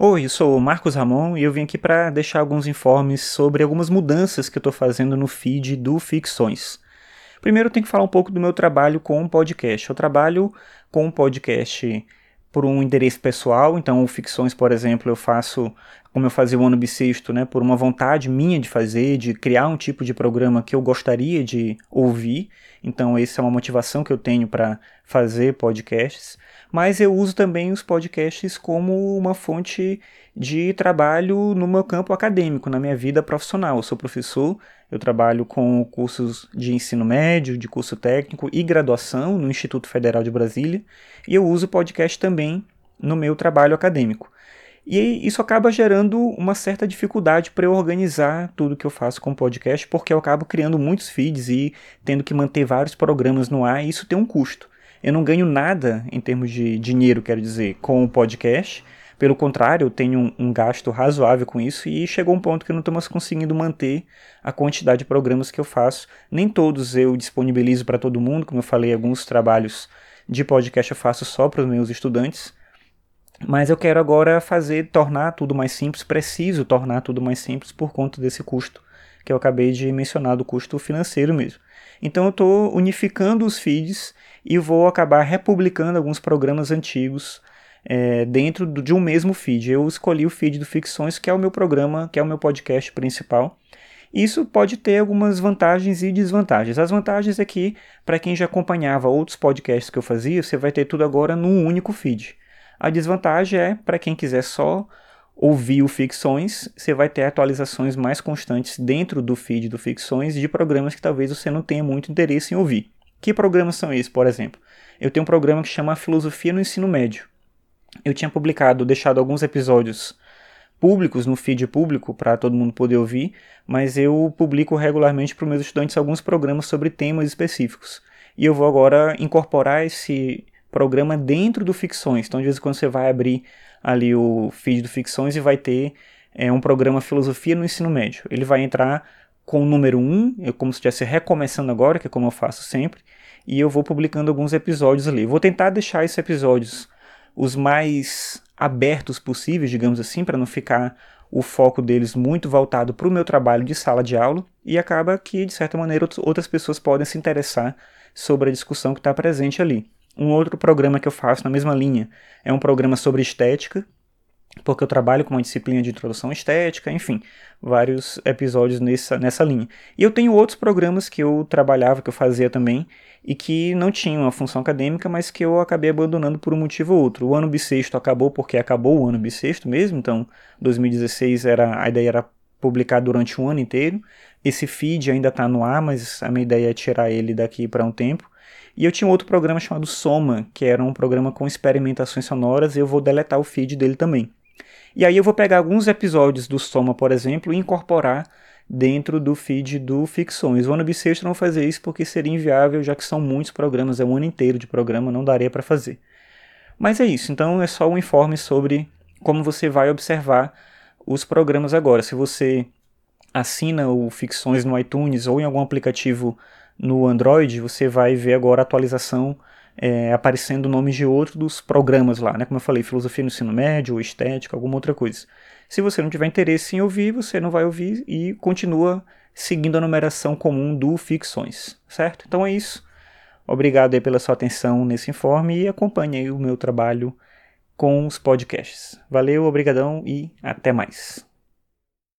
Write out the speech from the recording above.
Oi, eu sou o Marcos Ramon e eu vim aqui para deixar alguns informes sobre algumas mudanças que eu estou fazendo no feed do Ficções. Primeiro, eu tenho que falar um pouco do meu trabalho com o podcast. Eu trabalho com o podcast por um interesse pessoal, então Ficções, por exemplo, eu faço como eu fazia o ano bissexto, né, por uma vontade minha de fazer, de criar um tipo de programa que eu gostaria de ouvir. Então, essa é uma motivação que eu tenho para fazer podcasts mas eu uso também os podcasts como uma fonte de trabalho no meu campo acadêmico, na minha vida profissional. Eu sou professor, eu trabalho com cursos de ensino médio, de curso técnico e graduação no Instituto Federal de Brasília, e eu uso podcast também no meu trabalho acadêmico. E isso acaba gerando uma certa dificuldade para eu organizar tudo que eu faço com podcast, porque eu acabo criando muitos feeds e tendo que manter vários programas no ar, e isso tem um custo. Eu não ganho nada em termos de dinheiro, quero dizer, com o podcast. Pelo contrário, eu tenho um, um, gasto razoável com isso e chegou um ponto que eu não estou mais conseguindo manter a quantidade de programas que eu faço. Nem todos eu disponibilizo para todo mundo, como eu falei, alguns trabalhos de podcast eu faço só para os meus estudantes. Mas eu quero agora fazer, tornar tudo mais simples, preciso tornar tudo mais simples por conta desse custo que eu acabei de mencionar, do custo financeiro mesmo. Então eu estou unificando os feeds e vou acabar republicando alguns programas antigos é, dentro de um mesmo feed. Eu escolhi o feed do Ficções, que é o meu programa, que é o meu podcast principal. Isso pode ter algumas vantagens e desvantagens. As vantagens é que, para quem já acompanhava outros podcasts que eu fazia, você vai ter tudo agora num único feed. A desvantagem é, para quem quiser só ouvir o Ficções, você vai ter atualizações mais constantes dentro do feed do Ficções de programas que talvez você não tenha muito interesse em ouvir. Que programas são esses, por exemplo? Eu tenho um programa que chama Filosofia no Ensino Médio. Eu tinha publicado, deixado alguns episódios públicos no feed público para todo mundo poder ouvir, mas eu publico regularmente para os meus estudantes alguns programas sobre temas específicos. E eu vou agora incorporar esse programa dentro do Ficções. Então, de vez em quando você vai abrir ali o feed do Ficções e vai ter é, um programa Filosofia no Ensino Médio. Ele vai entrar com o número 1, é como se estivesse recomeçando agora, que é como eu faço sempre, e eu vou publicando alguns episódios ali. Vou tentar deixar esses episódios os mais abertos possíveis, digamos assim, para não ficar o foco deles muito voltado para o meu trabalho de sala de aula, e acaba que, de certa maneira, outras pessoas podem se interessar sobre a discussão que está presente ali. Um outro programa que eu faço na mesma linha é um programa sobre estética, porque eu trabalho com uma disciplina de introdução estética, enfim, vários episódios nessa, nessa linha. E eu tenho outros programas que eu trabalhava, que eu fazia também, e que não tinham uma função acadêmica, mas que eu acabei abandonando por um motivo ou outro. O ano bissexto acabou porque acabou o ano bissexto mesmo, então 2016 era, a ideia era publicar durante um ano inteiro. Esse feed ainda está no ar, mas a minha ideia é tirar ele daqui para um tempo. E eu tinha outro programa chamado Soma, que era um programa com experimentações sonoras, e eu vou deletar o feed dele também. E aí eu vou pegar alguns episódios do Soma, por exemplo, e incorporar dentro do feed do Ficções. O ano bissexto não fazer isso porque seria inviável, já que são muitos programas, é um ano inteiro de programa, não daria para fazer. Mas é isso, então é só um informe sobre como você vai observar os programas agora. Se você assina o Ficções no iTunes ou em algum aplicativo no Android, você vai ver agora a atualização é, aparecendo nomes de outros programas lá, né? Como eu falei, filosofia no ensino médio, ou estética, alguma outra coisa. Se você não tiver interesse em ouvir, você não vai ouvir e continua seguindo a numeração comum do Ficções, certo? Então é isso. Obrigado aí pela sua atenção nesse informe e acompanhe aí o meu trabalho com os podcasts. Valeu, obrigadão e até mais.